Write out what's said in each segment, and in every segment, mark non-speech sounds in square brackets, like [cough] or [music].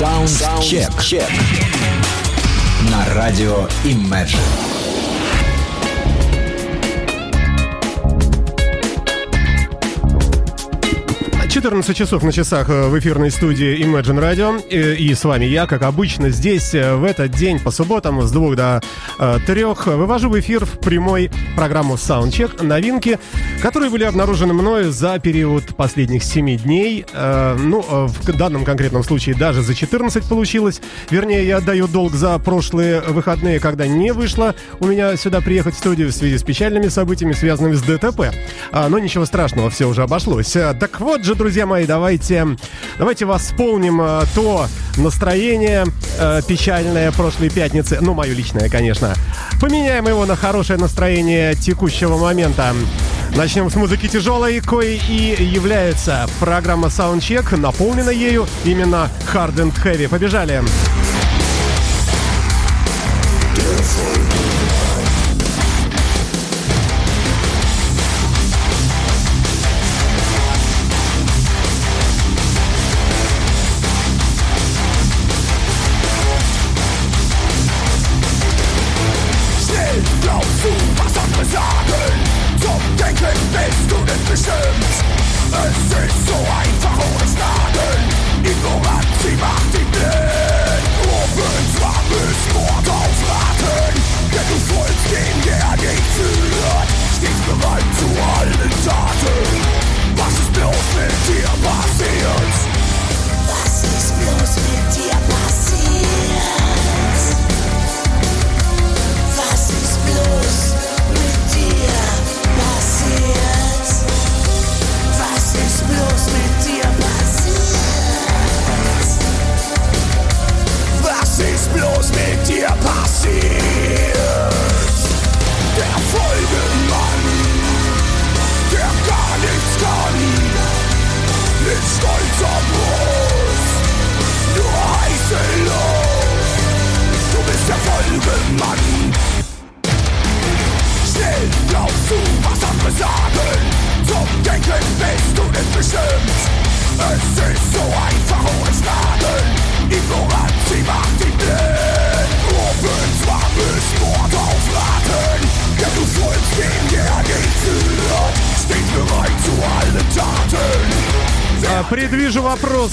Саундчек. На радио Imagine. 14 часов на часах э, в эфирной студии Imagine Radio. И, и с вами я, как обычно, здесь э, в этот день по субботам с двух до э, трех вывожу в эфир в прямой программу Soundcheck новинки, которые были обнаружены мною за период последних 7 дней. Э, ну, э, в данном конкретном случае даже за 14 получилось. Вернее, я отдаю долг за прошлые выходные, когда не вышло у меня сюда приехать в студию в связи с печальными событиями, связанными с ДТП. А, но ничего страшного, все уже обошлось. Так вот же, друзья мои, давайте, давайте восполним э, то настроение э, печальное прошлой пятницы. Ну, мое личное, конечно. Поменяем его на хорошее настроение текущего момента. Начнем с музыки тяжелой, кое и является программа Soundcheck, наполнена ею именно Hard and Heavy. Побежали! Предвижу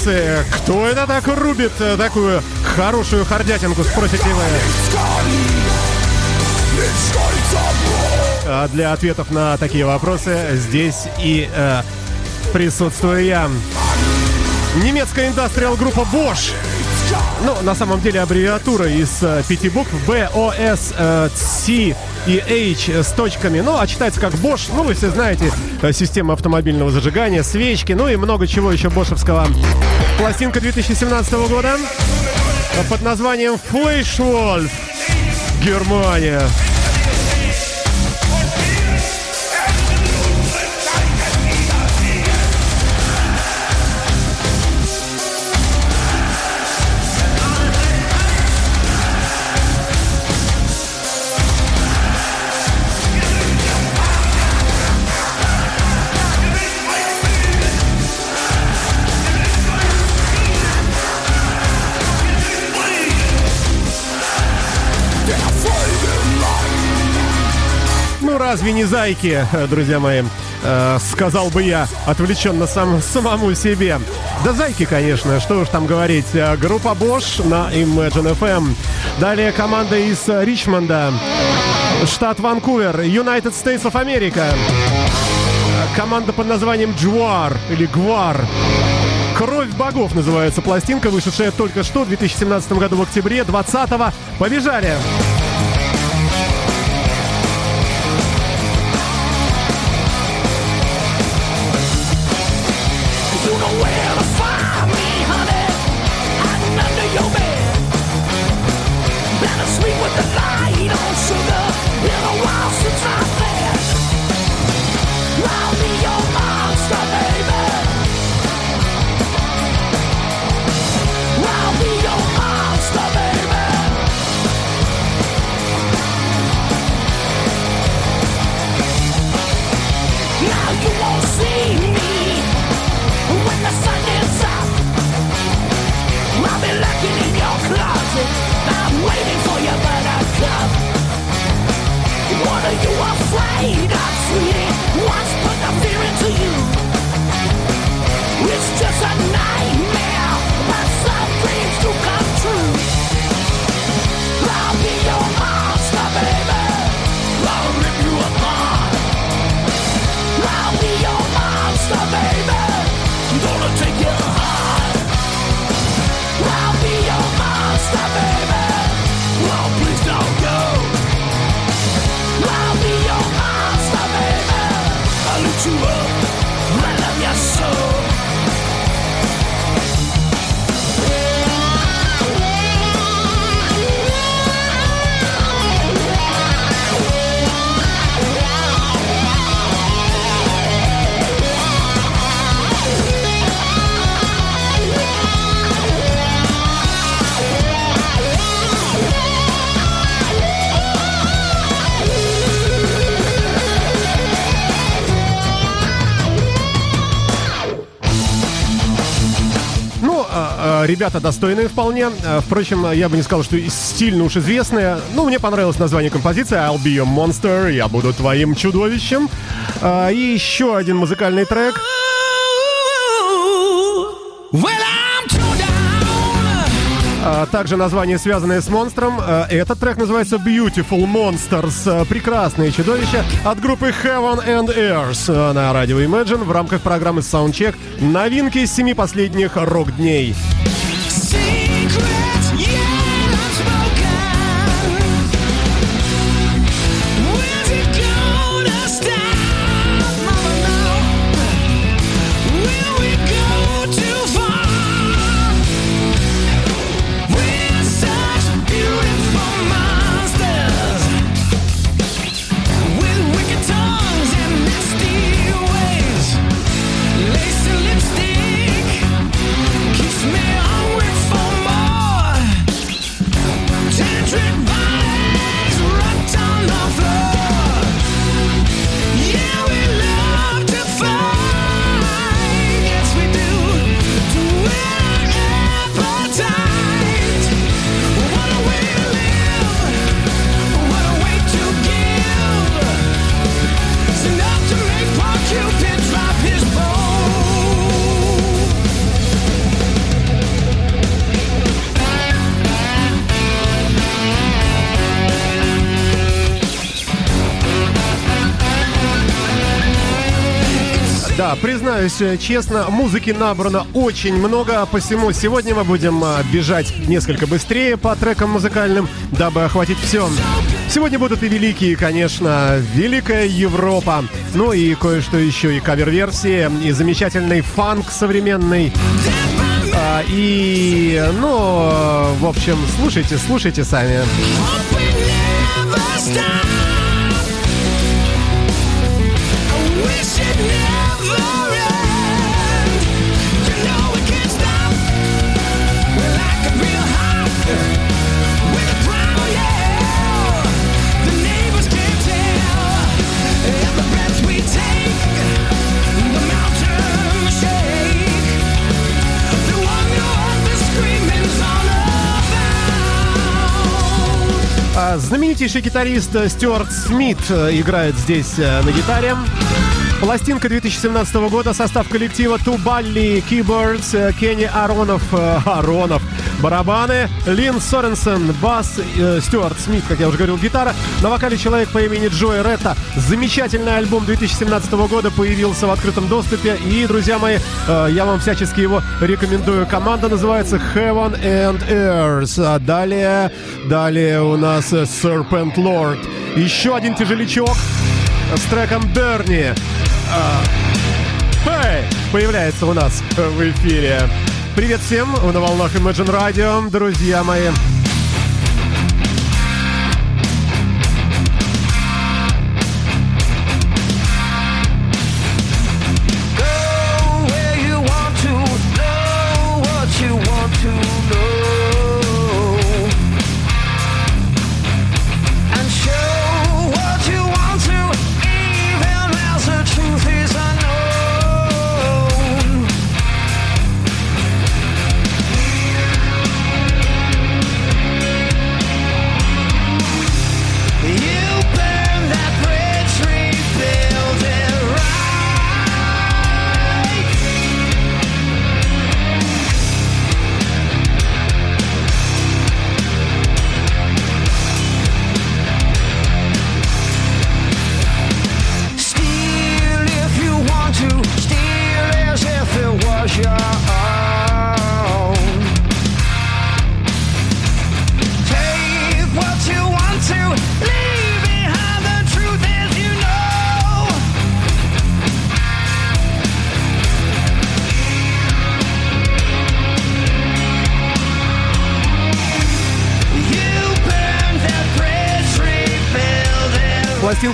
вопросы. Кто это так рубит э, такую хорошую хардятинку, спросите вы? А для ответов на такие вопросы здесь и э, присутствую я. Немецкая индустриал группа Bosch. Ну, на самом деле аббревиатура из э, пяти букв B, O, S, э, C и H с точками. Ну, а читается как Bosch. Ну, вы все знаете, э, система автомобильного зажигания, свечки, ну и много чего еще бошевского. Пластинка 2017 года под названием Flash Wolf. Германия. Разве не зайки, э, друзья мои? Э, сказал бы я, отвлеченно сам, самому себе. Да зайки, конечно, что уж там говорить. Э, группа Bosch на Imagine FM. Далее команда из Ричмонда, штат Ванкувер, United States of America. Команда под названием Джуар или Гвар. «Кровь богов» называется пластинка, вышедшая только что в 2017 году в октябре 20-го. Побежали! Побежали! Ребята достойные вполне. Э, впрочем, я бы не сказал, что стильно уж известные. Ну, мне понравилось название композиции I'll be your monster, я буду твоим чудовищем. Э, и еще один музыкальный трек. Э, также название, связанное с монстром. Этот трек называется Beautiful Monsters. Прекрасные чудовища от группы Heaven and Earth на радио Imagine в рамках программы Soundcheck. Новинки семи последних рок-дней. Признаюсь э, честно, музыки набрано очень много, посему сегодня мы будем э, бежать несколько быстрее по трекам музыкальным, дабы охватить все. Сегодня будут и великие, конечно, Великая Европа, ну и кое-что еще, и кавер-версии, и замечательный фанк современный. А, и, ну, в общем, слушайте, слушайте сами. Знаменитейший гитарист Стюарт Смит э, играет здесь э, на гитаре. Пластинка 2017 года, состав коллектива Тубалли, Keyboards, э, Кенни Аронов, Аронов, барабаны, Лин Соренсен, бас, э, Стюарт Смит, как я уже говорил, гитара. На вокале человек по имени Джой Ретта. Замечательный альбом 2017 года появился в открытом доступе. И, друзья мои, э, я вам всячески его рекомендую. Команда называется Heaven and Earth. А далее, далее у нас Serpent Lord. Еще один тяжелячок с треком Берни. Hey! Появляется у нас в эфире. Привет всем на волнах Imagine Radio, друзья мои.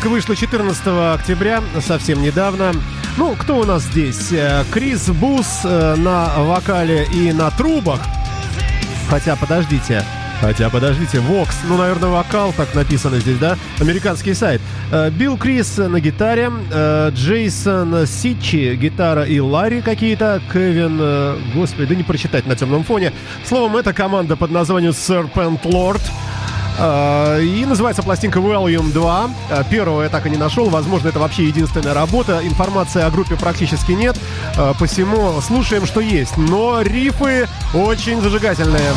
Пластинка вышла 14 октября, совсем недавно. Ну, кто у нас здесь? Э, Крис Бус э, на вокале и на трубах. Хотя, подождите, Хотя, подождите, Vox, ну, наверное, вокал, так написано здесь, да? Американский сайт. Э, Билл Крис на гитаре, Джейсон Сичи, гитара и Ларри какие-то, Кевин, господи, да не прочитать на темном фоне. Словом, это команда под названием Serpent Lord. А, и называется пластинка Volume 2. А, первого я так и не нашел. Возможно, это вообще единственная работа. Информации о группе практически нет. А, посему слушаем, что есть. Но рифы очень зажигательные.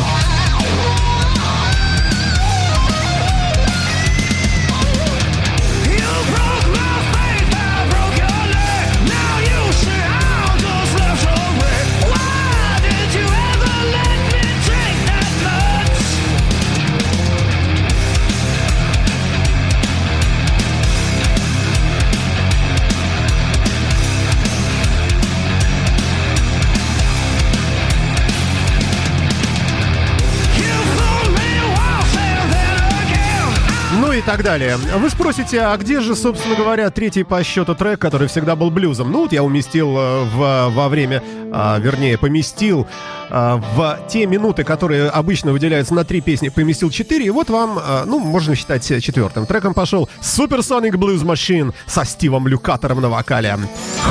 Так далее. Вы спросите, а где же, собственно говоря, третий по счету трек, который всегда был блюзом? Ну вот я уместил э, в, во время, а, вернее, поместил а, в те минуты, которые обычно выделяются на три песни, поместил четыре, и вот вам, а, ну, можно считать четвертым. Треком пошел Supersonic Blues Machine со Стивом Люкатором на вокале.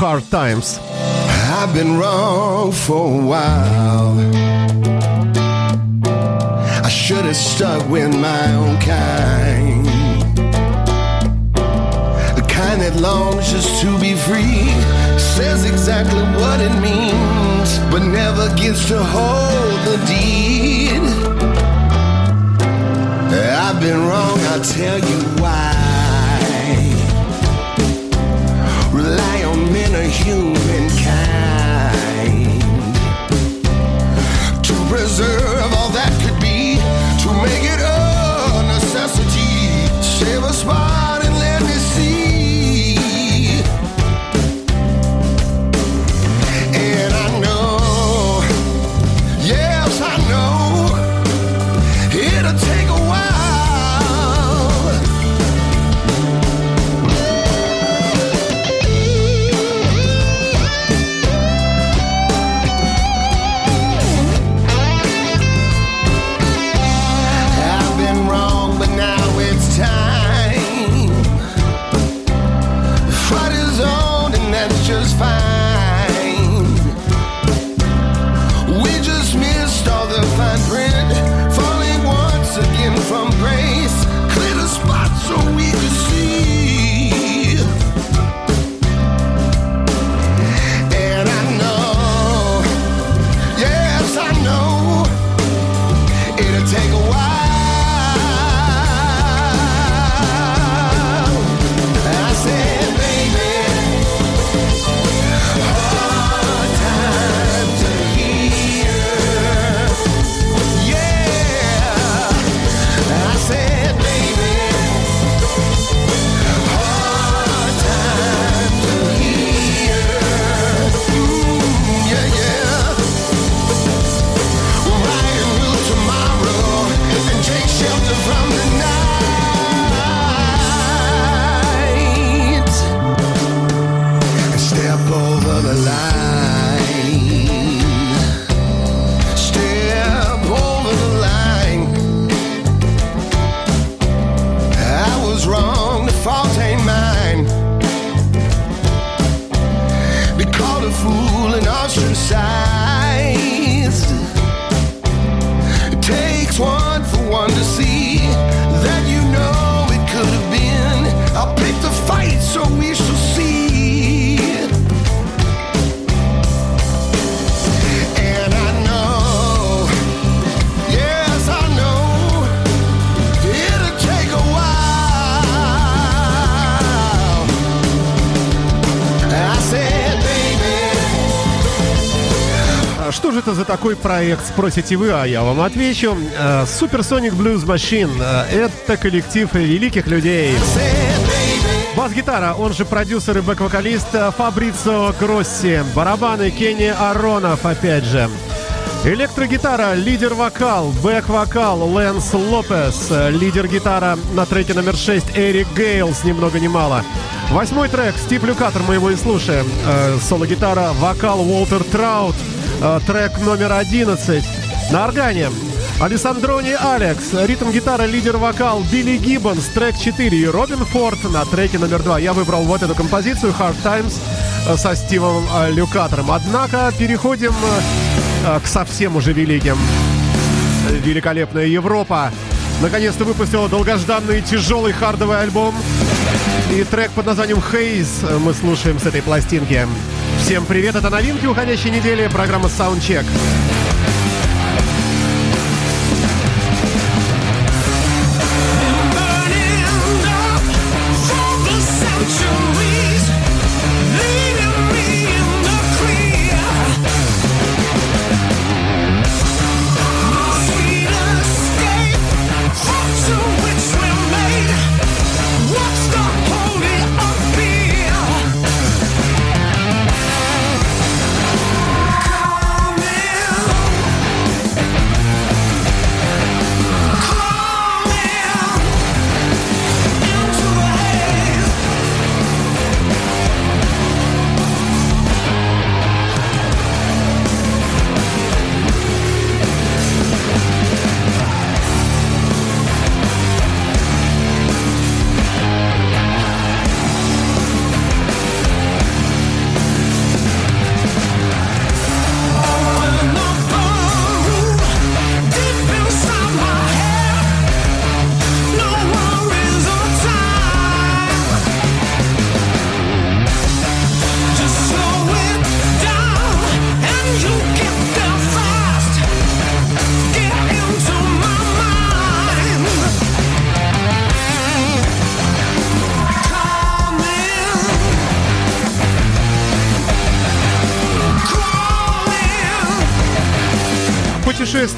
Hard Times. I've been wrong for a while. Should have stuck with my own kind. Kind that longs just to be free. Says exactly what it means, but never gets to hold the deed. I've been wrong, I'll tell you why. Rely on men or humankind такой проект, спросите вы, а я вам отвечу. Supersonic Blues Machine – это коллектив великих людей. Бас-гитара, он же продюсер и бэк-вокалист Фабрицио Гросси. Барабаны Кенни Аронофф, опять же. Электрогитара, лидер-вокал, бэк-вокал Лэнс Лопес, лидер-гитара на треке номер 6 Эрик Гейлс, ни много ни мало. Восьмой трек, Стив Люкатер, мы его и слушаем. Э, соло-гитара, вокал Уолтер Траут, э, трек номер 11. На органе Александрони Алекс, ритм-гитара, лидер-вокал Билли Гиббонс, трек 4 и Робин Форд на треке номер 2. Я выбрал вот эту композицию Hard Times э, со Стивом э, Люкатором. Однако переходим к совсем уже великим. Великолепная Европа наконец-то выпустила долгожданный тяжелый хардовый альбом. И трек под названием «Haze» мы слушаем с этой пластинки. Всем привет, это новинки уходящей недели, программа Soundcheck.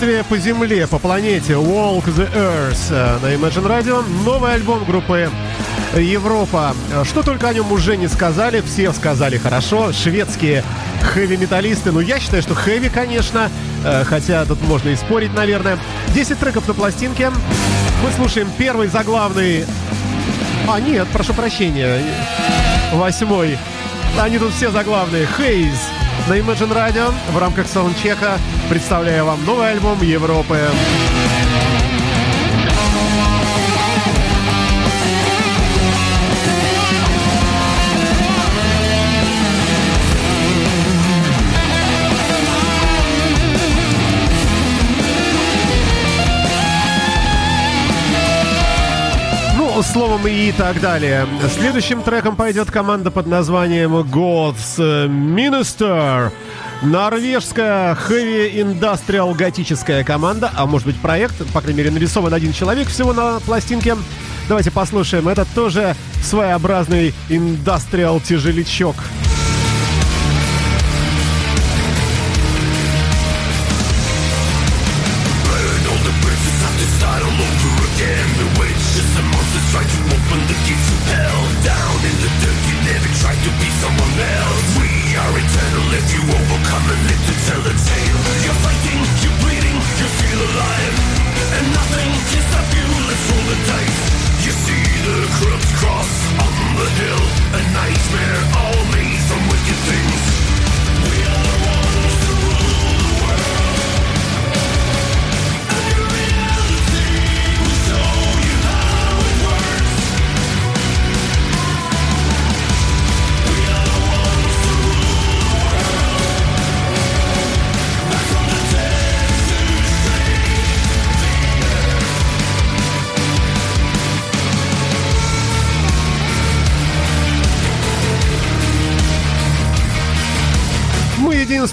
Путешествие по Земле, по планете Walk the Earth э, на Imagine Radio. Новый альбом группы Европа. Что только о нем уже не сказали, все сказали хорошо. Шведские хэви-металлисты. Ну, я считаю, что хэви, конечно, э, хотя тут можно и спорить, наверное. 10 треков на пластинке. Мы слушаем первый заглавный... А, нет, прошу прощения. Восьмой. Они тут все заглавные. Хейз на Imagine Radio в рамках саундчека представляю вам новый альбом Европы. Словом и так далее. Следующим треком пойдет команда под названием God's Minister. Норвежская хэви индастриал готическая команда, а может быть проект, по крайней мере нарисован один человек всего на пластинке. Давайте послушаем. Это тоже своеобразный индастриал тяжелячок.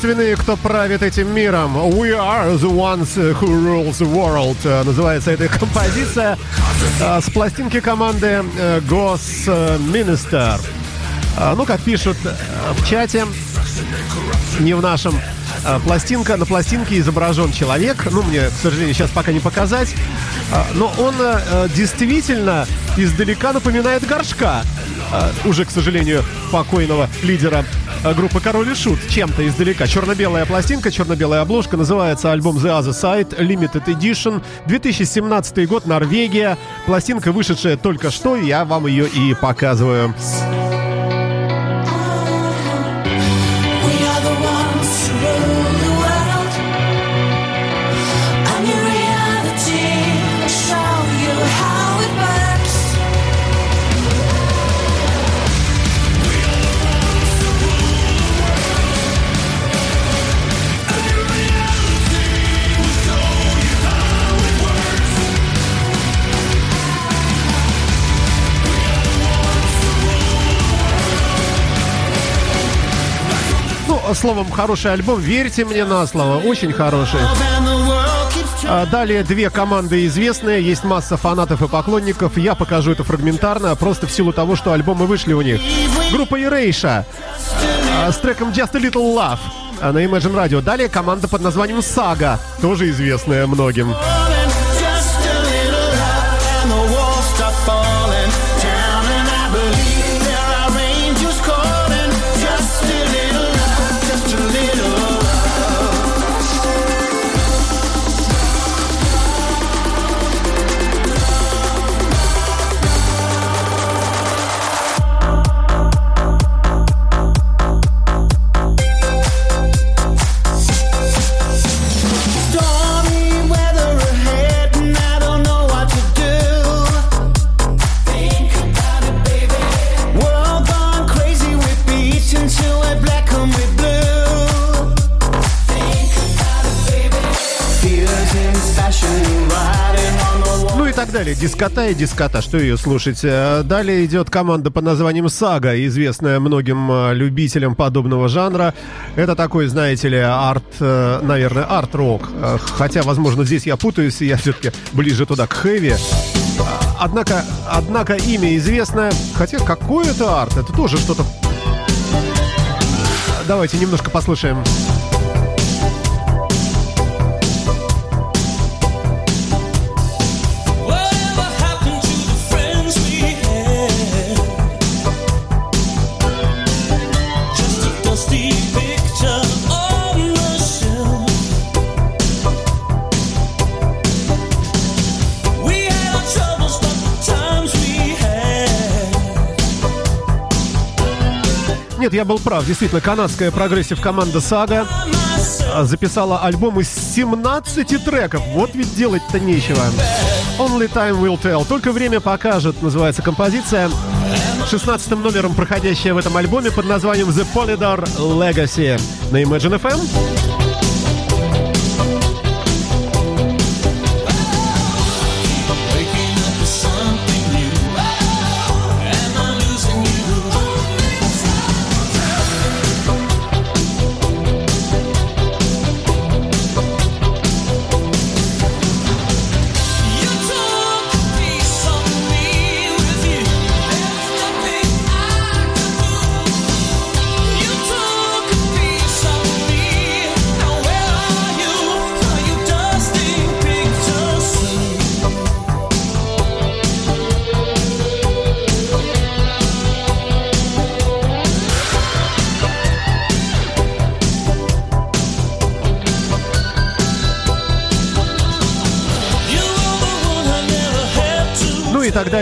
Единственные, кто правит этим миром. We are the ones who rules the world. Э, называется эта композиция э, с пластинки команды э, Ghost Minister. Ну, как пишут в чате, не в нашем, пластинка, на пластинке изображен человек. Ну, мне, к сожалению, сейчас пока не показать. Но он действительно издалека напоминает горшка. А, уже, к сожалению, покойного лидера а, группы Король и Шут чем-то издалека. Черно-белая пластинка, черно-белая обложка. Называется альбом The Other Side Limited Edition. 2017 год, Норвегия. Пластинка, вышедшая только что, я вам ее и показываю. Словом, хороший альбом. Верьте мне на слово, очень хороший. А далее две команды известные, есть масса фанатов и поклонников. Я покажу это фрагментарно, просто в силу того, что альбомы вышли у них. Группа Erasure а, с треком Just a Little Love а, на Imagine Radio. Далее команда под названием Saga, тоже известная многим. Дискота и дискота. Что ее слушать? Э, далее идет команда под названием Сага, известная многим э, любителям подобного жанра. Это такой, знаете ли, арт, э, наверное, арт-рок. Хотя, возможно, здесь я путаюсь, я все-таки ближе туда, к хэви. Однако, однако имя известное, хотя какой это арт? Это тоже что-то... Давайте немножко послушаем. Нет, я был прав. Действительно, канадская прогрессив команда Сага записала альбом из 17 треков. Вот ведь делать-то нечего. Only Time Will Tell. Только время покажет, называется композиция. 16 номером, проходящая в этом альбоме под названием The Polydor Legacy на Imagine FM.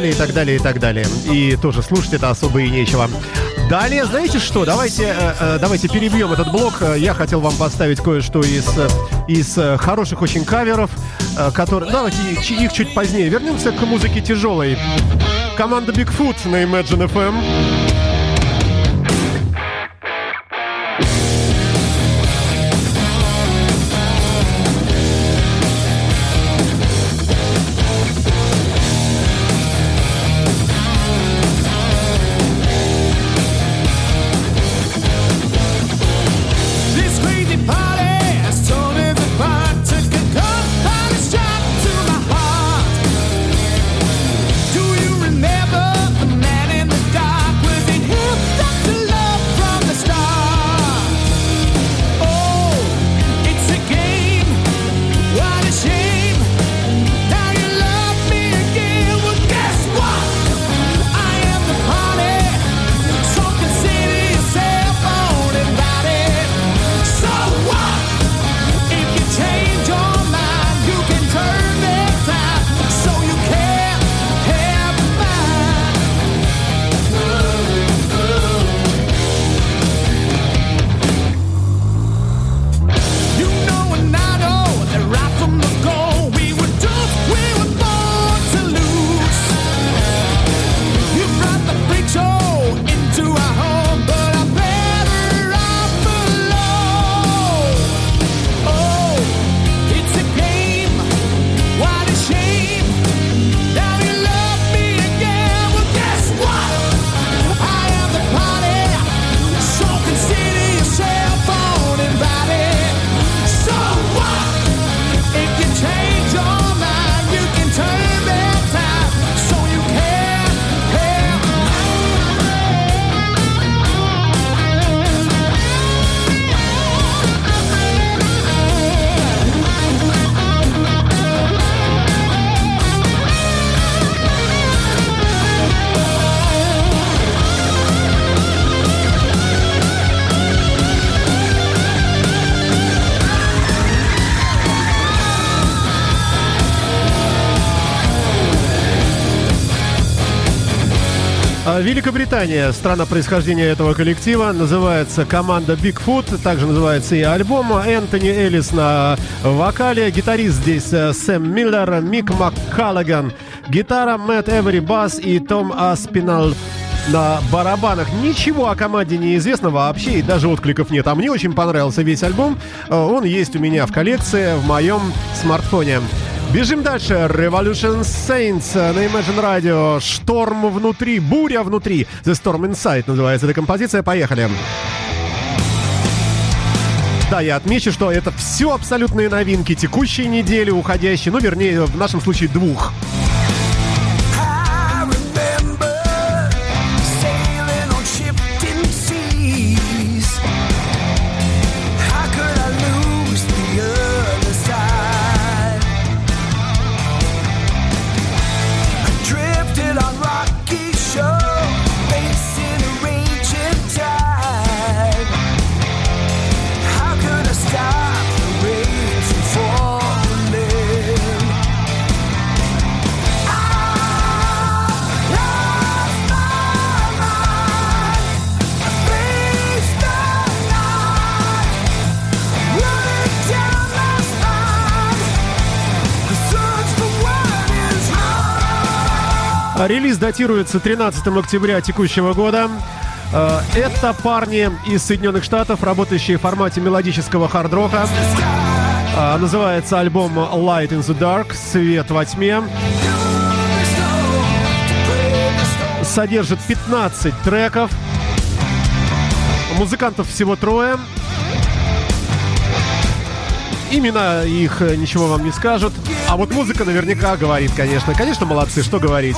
Далее, и так далее, и так далее. И тоже слушать это особо и нечего. Далее, знаете что, давайте, э, э, давайте перебьем этот блок. Я хотел вам поставить кое-что из, из хороших очень каверов, э, которые... Давайте их чуть позднее. Вернемся к музыке тяжелой. Команда Bigfoot на Imagine FM. Великобритания, страна происхождения этого коллектива, называется команда Bigfoot, также называется и альбом. Энтони Эллис на вокале, гитарист здесь э, Сэм Миллер, Мик МакКаллаган, гитара, Мэтт Эвери бас и Том Аспинал на барабанах. Ничего о команде не известно вообще, и даже откликов нет. А мне очень понравился весь альбом. Э, Он есть у меня в коллекции, в моем смартфоне. Бежим дальше. Revolution Saints на Imagine Radio. Шторм внутри, буря внутри. The Storm Inside называется эта композиция. Поехали. Да, я отмечу, что это все абсолютные новинки текущей недели, уходящей, ну, вернее, в нашем случае двух. Датируется 13 октября текущего года. Э, Это парни из Соединенных Штатов, работающие в формате мелодического хард-рока. А, Называется альбом Light in the Dark, Свет во тьме. Содержит 15 треков. Музыкантов всего трое. Имена их э, ничего вам не скажут. А вот музыка наверняка говорит, конечно. Конечно, молодцы, что говорить.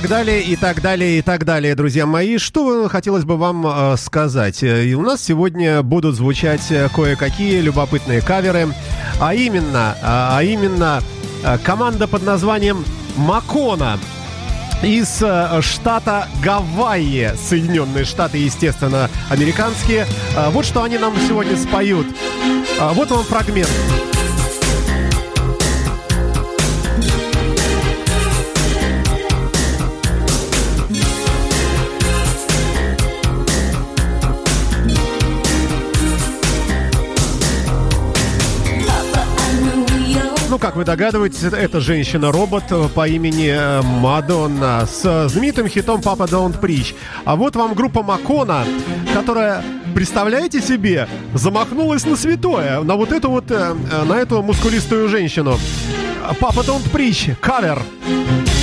Так далее, и так далее, и так далее, друзья мои. Что хотелось бы вам э, сказать? И у нас сегодня будут звучать э, кое-какие любопытные каверы. А именно, а а именно э, команда под названием Макона из э, штата Гавайи, Соединенные Штаты, естественно, американские. Вот что они нам сегодня споют. Вот вам фрагмент. Вы догадываетесь, это- женщина-робот э, по имени э, Мадонна с э, знаменитым хитом «Папа Don't Preach». А вот вам группа Макона, которая, представляете себе, замахнулась на святое, на вот эту вот, на эту мускулистую женщину. «Папа Don't Preach», кавер. Always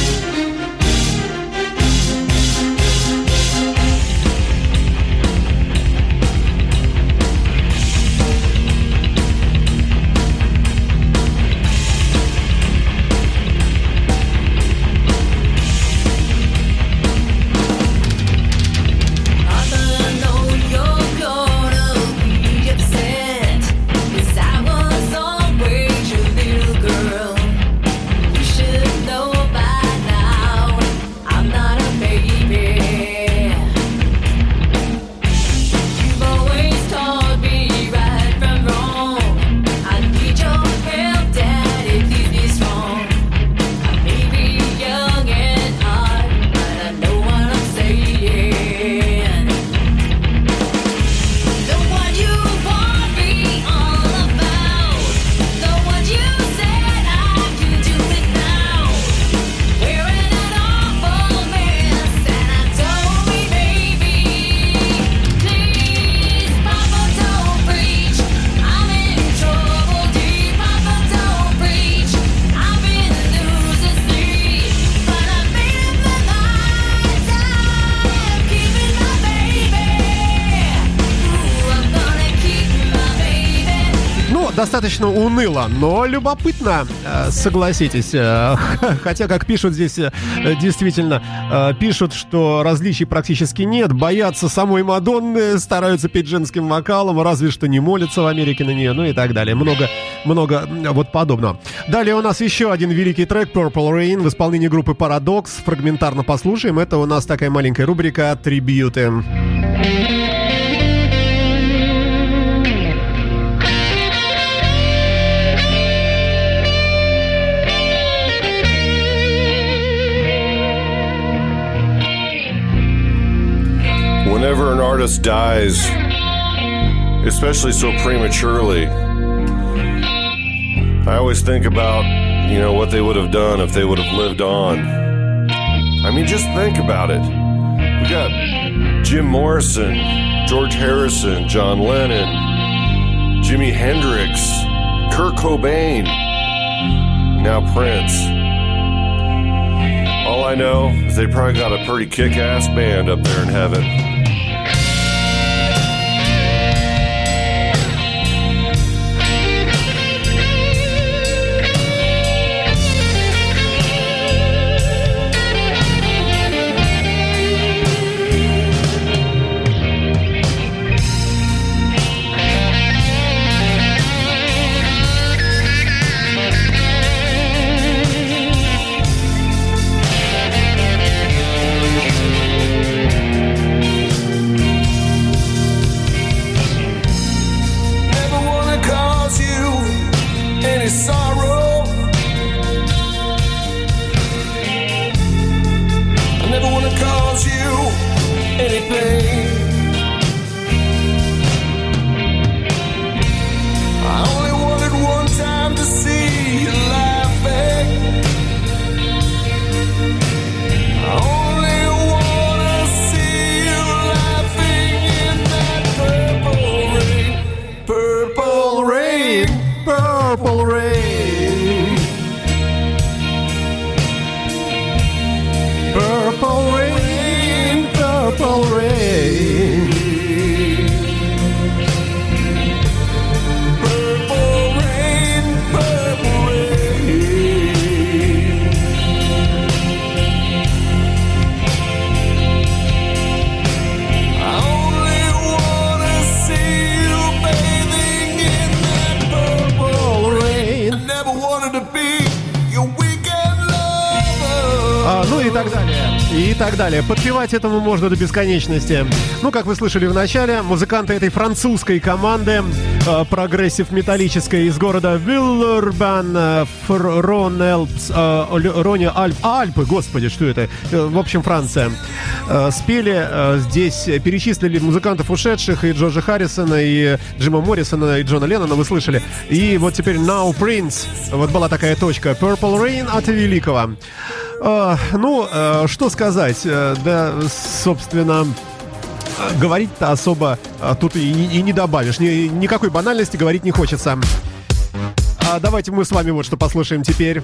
достаточно уныло, но любопытно, э, согласитесь. Э, [laughs] Хотя, как пишут здесь, э, действительно, пишут, что различий практически нет, боятся самой Мадонны, стараются петь женским вокалом, разве что не молятся в Америке на нее, ну и так далее. Много, много вот подобного. Далее у нас еще один великий трек Purple Rain в исполнении группы Paradox. Фрагментарно послушаем. Это у нас такая маленькая рубрика «Трибьюты». Whenever artist dies, especially so prematurely, I always think about, you know, what they would have done if they would have lived on. I mean, just think about it. We got Jim Morrison, George Harrison, John Lennon, Jimi Hendrix, Kurt Cobain, now Prince. All I know is they probably got a pretty kick ass band up there in heaven. И так далее. Подпевать этому можно до бесконечности. Ну, как вы слышали в начале, музыканты этой французской команды э, прогрессив металлической из города Виллербан, э, Ронелпс, э, Рони Альп, Альпы, господи, что это? Э, в общем, Франция. Э, спели э, здесь, э, перечислили музыкантов ушедших, и Джорджа Харрисона, и Джима Моррисона, и Джона Леннона, вы слышали. И вот теперь Now Prince, вот была такая точка, Purple Rain от Великого. А, ну, э, что сказать? Э, Да, собственно, говорить-то особо э, тут и, и не добавишь. Ни- никакой банальности говорить не хочется. А давайте мы с вами вот что послушаем теперь.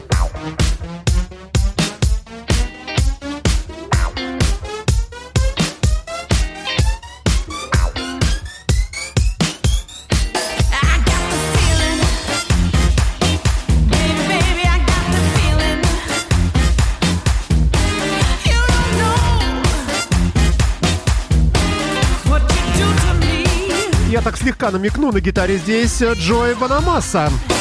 Слегка намекну на гитаре здесь Джои Банамасса. Heavy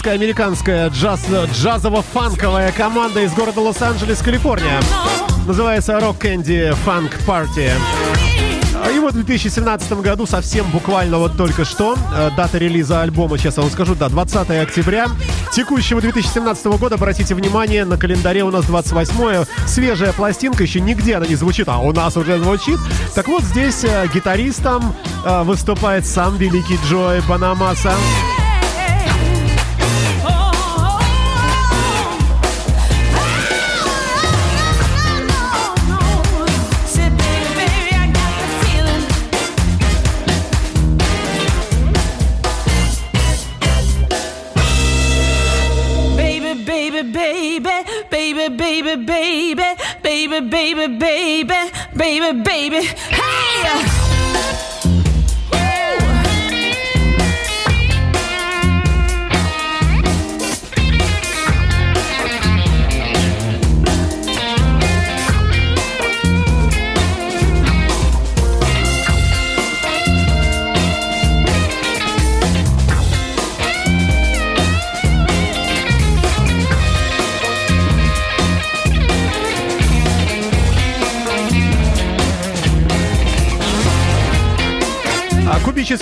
А лейбористская американская джаз, джазово-фанковая команда из города Лос-Анджелес, Калифорния. Называется Rock Candy Funk Party. И вот в 2017 году, совсем буквально вот только что, э, дата релиза альбома, сейчас я вам скажу, да, 20 октября текущего 2017 года, обратите внимание, на календаре у нас 28 свежая пластинка, еще нигде она не звучит, а у нас уже звучит. Так вот, здесь э, гитаристом э, выступает сам великий Джой Банамаса. Baby, baby, baby, baby. Hey!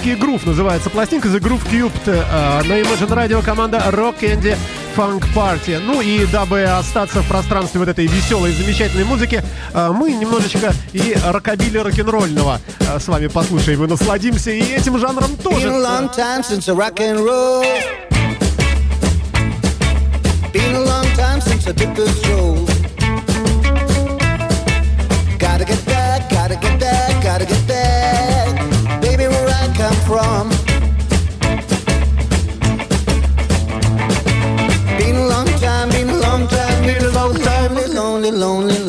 Кубический грув называется пластинка The Groove Cubed. а, На Imagine Radio команда Rock Candy Funk Party. Ну и дабы остаться в пространстве вот этой веселой, замечательной музыки, а, мы немножечко и рокобили рок-н-ролльного а, с вами послушаем и насладимся и этим жанром тоже. Been a long time since I took the stroll.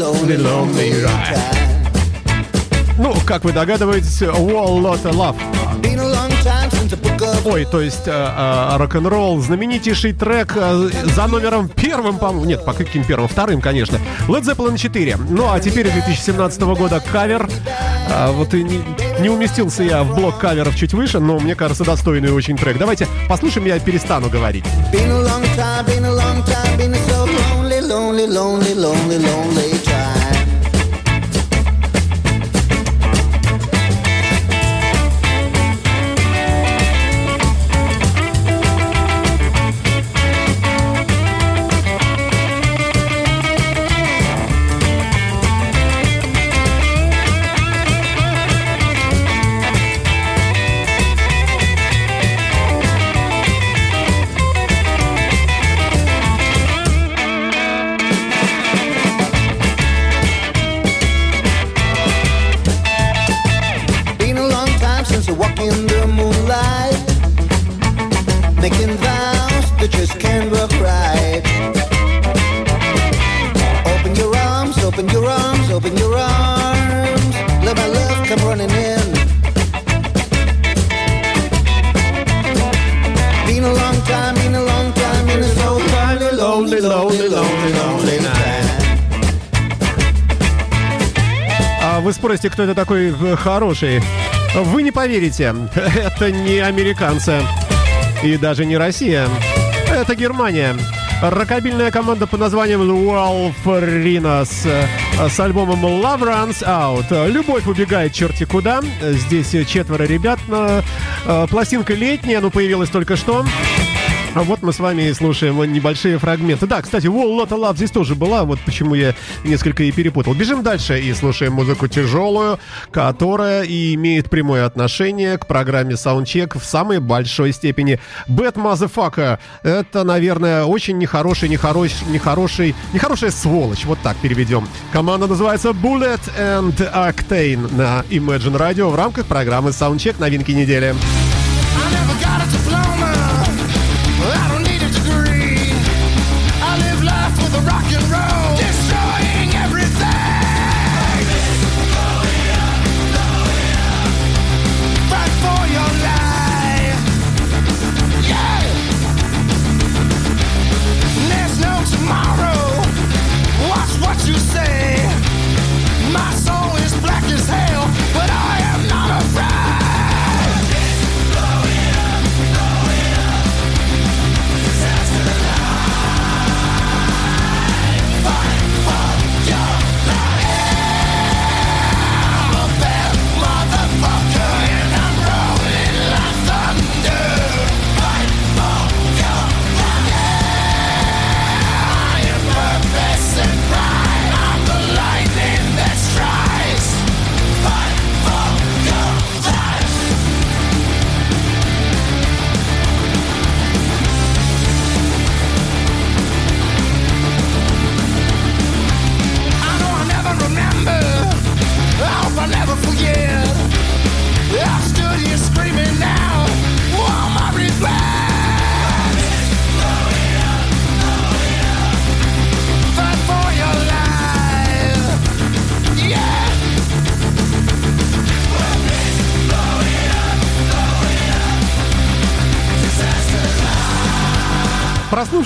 Lonely, lonely, time. Ну, как вы догадываетесь, Wall Lot of Love. Ой, то есть э, э, рок-н-ролл, знаменитейший трек э, за номером первым, по-моему, нет, по каким первым, вторым, конечно, Led Zeppelin 4. Ну, а теперь 2017 года кавер. А, вот и не, не уместился я в блок каверов чуть выше, но мне кажется, достойный очень трек. Давайте послушаем, я перестану говорить. Been a long time, been a long time, been a so lonely, lonely, lonely, lonely, lonely кто это такой э, хороший? Вы не поверите, [laughs] это не американцы и даже не Россия. Это Германия. Рокобильная команда по названием The Wolferinos э, с альбомом Love Runs Out. Любовь убегает черти куда. Здесь четверо ребят. Э, Пластинка летняя, но появилась только что. А вот мы с вами слушаем небольшие фрагменты. Да, кстати, Wall Lotta Love здесь тоже была, вот почему я несколько и перепутал. Бежим дальше и слушаем музыку тяжелую, которая и имеет прямое отношение к программе Soundcheck в самой большой степени. Bad Motherfucker. Это, наверное, очень нехороший, нехорош, нехороший, нехорошая сволочь. Вот так переведем. Команда называется Bullet and Octane на Imagine Radio в рамках программы Soundcheck новинки недели. I never got a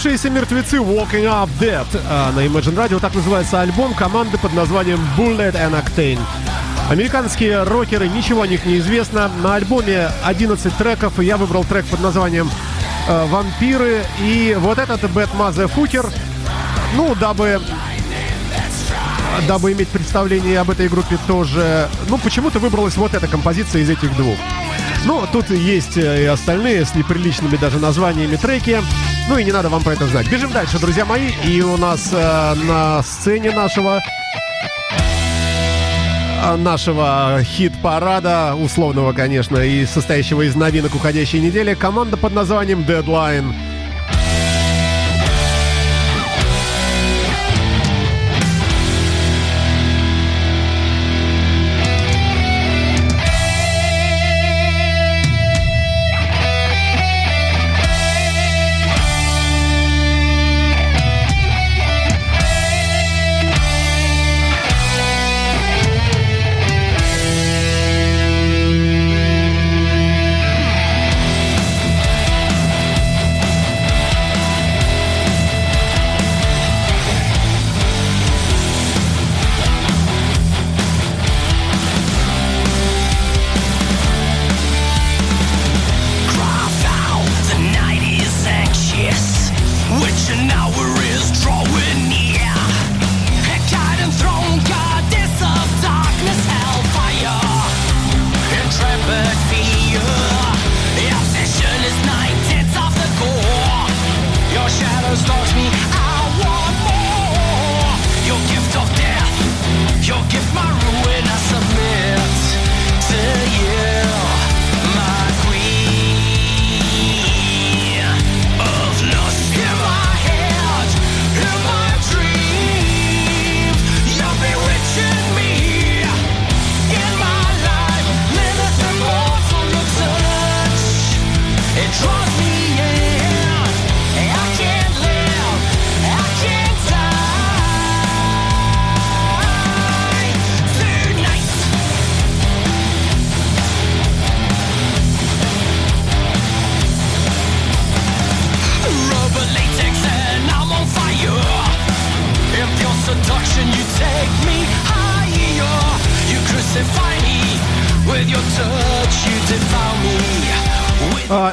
Проснувшиеся мертвецы Walking Up Dead а, на Imagine Radio. Так называется альбом команды под названием Bullet and Octane. Американские рокеры, ничего о них не известно. На альбоме 11 треков, я выбрал трек под названием э, «Вампиры». И вот этот Bad Motherfucker, ну, дабы дабы иметь представление об этой группе тоже, ну, почему-то выбралась вот эта композиция из этих двух. Ну, тут есть э, и остальные с неприличными даже названиями треки. Ну и не надо вам про это знать. Бежим дальше, друзья мои. И у нас э, на сцене нашего э, нашего хит-парада, условного, конечно, и состоящего из новинок уходящей недели, команда под названием Deadline.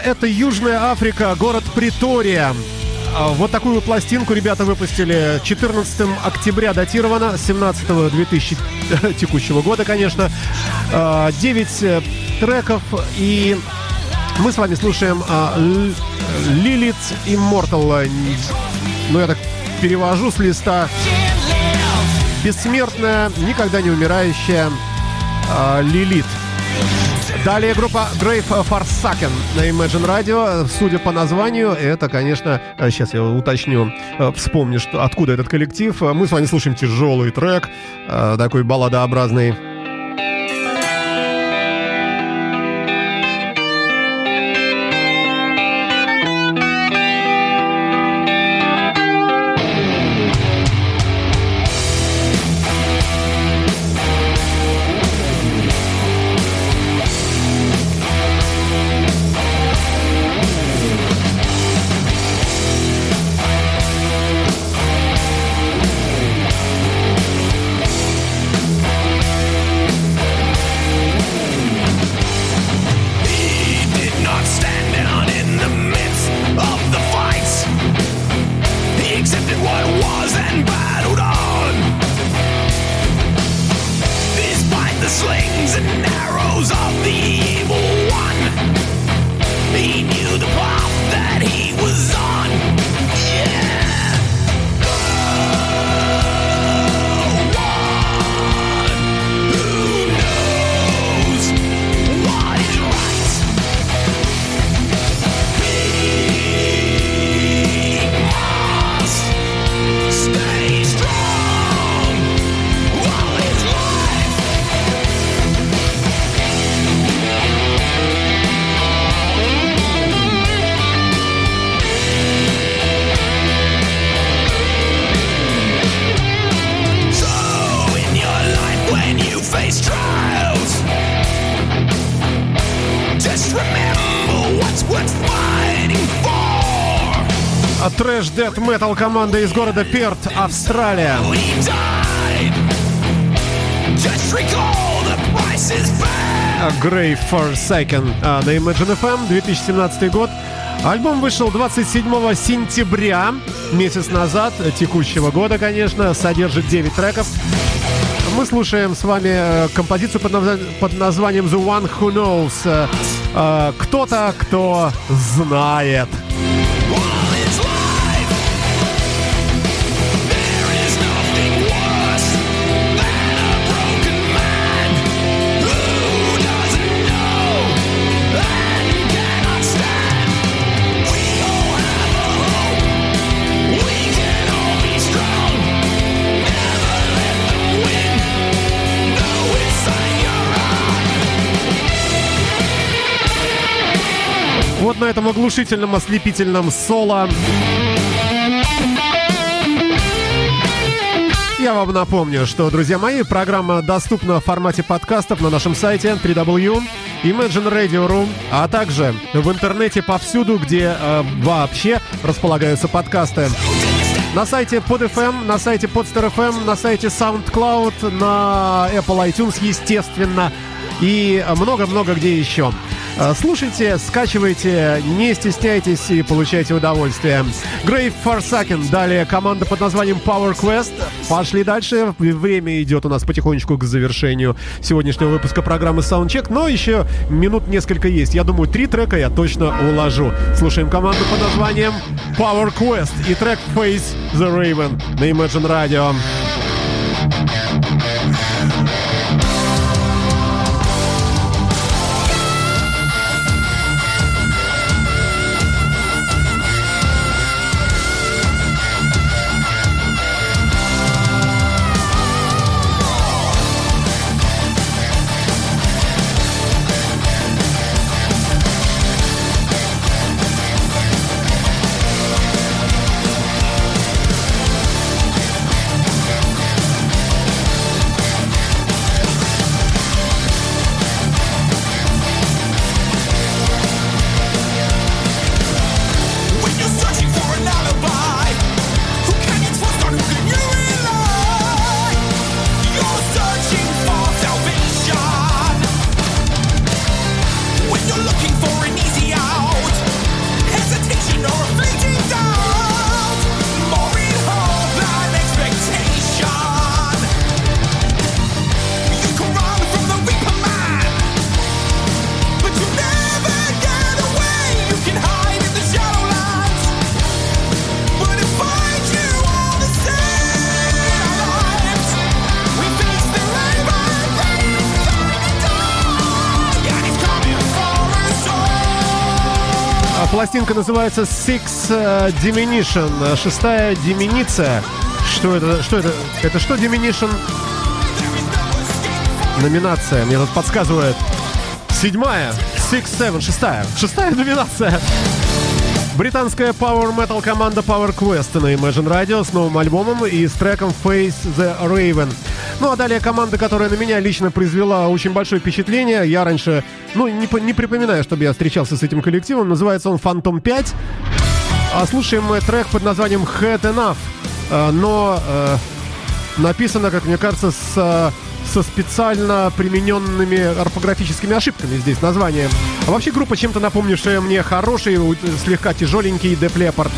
Это Южная Африка, город Притория. А, Вот такую пластинку ребята выпустили 14 октября датировано, 17 2000 текущего года, конечно. 9 треков и мы с вами слушаем а, Lilith Immortal. Ну, я так перевожу с листа. Бессмертная, никогда не умирающая а, Лилит. Далее группа Grave Forsaken на Imagine Radio. Судя по названию, это, конечно, сейчас я уточню, э, вспомню, что, откуда этот коллектив. Мы с вами слушаем тяжелый трек, э, такой балладообразный. Metal команда из города Перт, Австралия. Grave Forsaken а, на Imagine FM, 2017 год. Альбом вышел 27 сентября, месяц назад, текущего года, конечно, содержит 9 треков. Мы слушаем с вами э, композицию под названием The One Who Knows. Э, э, Кто-то, кто знает. На этом оглушительном, ослепительном соло. Я вам напомню, что, друзья мои, программа доступна в формате подкастов на нашем сайте www.imagineradio.ru, а также в интернете повсюду, где э, вообще располагаются подкасты. На сайте PodFM, на сайте Podster.fm, на сайте SoundCloud, на Apple iTunes, естественно, и много-много где еще. Э, Слушайте, скачивайте, не стесняйтесь и получайте удовольствие. Grave Forsaken, далее команда под названием Power Quest. Пошли дальше. Время идет у нас потихонечку к завершению сегодняшнего выпуска программы Soundcheck, но еще минут несколько есть. Я думаю, три трека я точно уложу. Слушаем команду под названием Power Quest и трек Face the Raven на Imagine Radio. Пластинка называется Six э, Diminution, шестая диминиция. Что это? Что это? Это что Diminution? Номинация. Мне тут подсказывает. Седьмая. Six Seven. Шестая. Шестая номинация. Британская Power Metal команда Power Quest на Imagine Radio с новым альбомом и с треком Face the Raven. Ну а далее команда, которая на меня лично произвела очень большое впечатление. Я раньше, ну, не, не припоминаю, чтобы я встречался с этим коллективом. Называется он Phantom 5. А слушаем мы трек под названием Head Enough. Э, Но э, написано, как мне кажется, с, э, со специально примененными орфографическими ошибками здесь название. А вообще группа чем-то напомнившая мне хороший, слегка тяжеленький Def Leppard.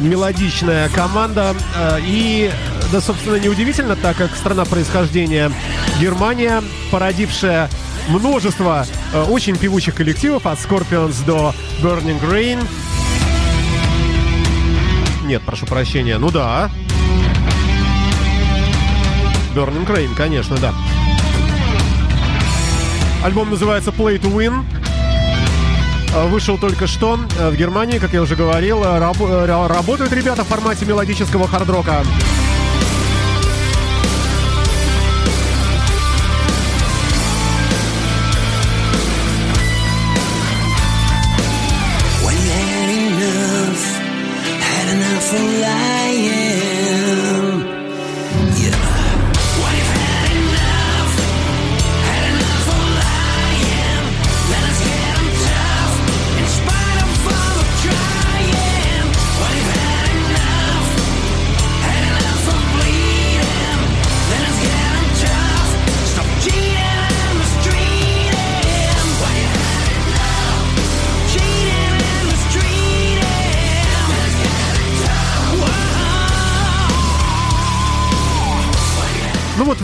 Мелодичная команда. э, И, да, собственно, неудивительно, так как страна происхождения Германия, породившая множество э, очень певучих коллективов от Scorpions до Burning Rain. Нет, прошу прощения, ну да. Burning Rain, конечно, да. Альбом называется Play to Win. Э, Вышел только что э, в Германии, как я уже говорил. Э, рабо- э, ра- Работают ребята в формате мелодического хард-рока. When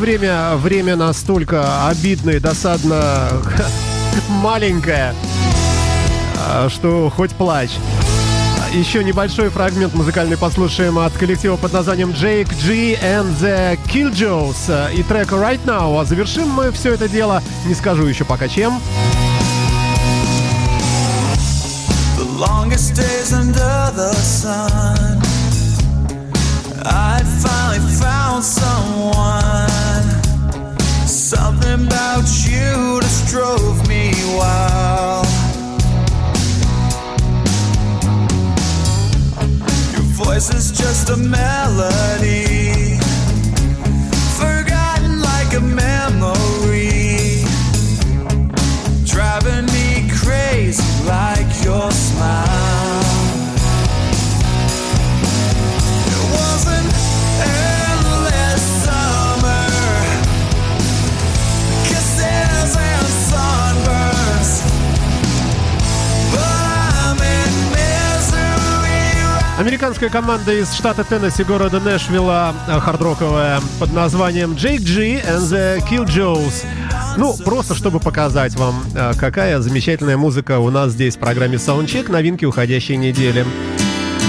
время, время настолько обидное, досадно [laughs] маленькое, а, что хоть плачь. Еще небольшой фрагмент музыкальный послушаем от коллектива под названием Jake G and the Killjoys и трек Right Now. А завершим мы все это дело, не скажу еще пока чем. The longest days under the sun. I'd finally found someone. Something about you just drove me wild. Your voice is just a melody. Forgotten like a memory driving me crazy like your smile. Американская команда из штата Теннесси, города Нэшвилла, э, хардроковая, под названием Jake G and the Killjoys. Ну, просто чтобы показать вам, э, какая замечательная музыка у нас здесь в программе Soundcheck, новинки уходящей недели.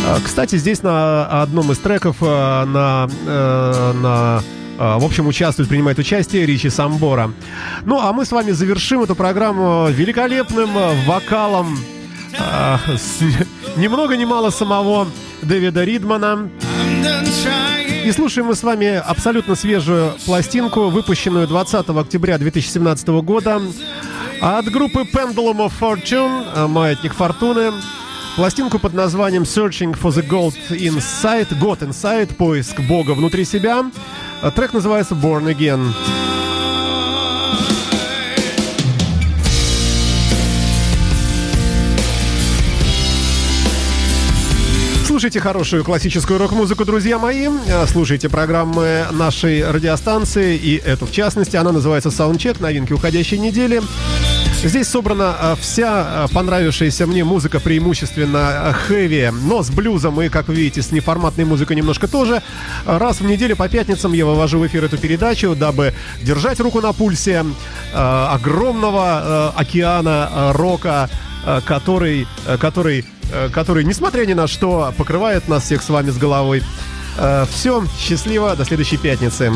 Э, Кстати, здесь на одном из треков на, на в общем, участвует, принимает участие Ричи Самбора. Ну, а мы с вами завершим эту программу великолепным вокалом э, с ни много ни мало самого Дэвида Ридмана. И слушаем мы с вами абсолютно свежую пластинку, выпущенную 20 октября 2017 года от группы Pendulum of Fortune, э, Маятник Фортуны. Пластинку под названием Searching for the Gold Inside, God Inside, поиск Бога внутри себя. Э, Трек называется Born Again. Слушайте хорошую классическую рок-музыку, друзья мои. Э, Слушайте программы нашей радиостанции, и эту в частности. Она называется Soundcheck, новинки уходящей недели. Здесь собрана э, вся э, понравившаяся мне музыка, преимущественно хэви, но с блюзом и, как вы видите, с неформатной музыкой немножко тоже. Раз в неделю по пятницам я вывожу в эфир эту передачу, дабы держать руку на пульсе э, огромного э, океана э, рока, который, э, который, э, который, несмотря ни на что, покрывает нас всех с вами с головой. Все, счастливо, до следующей пятницы.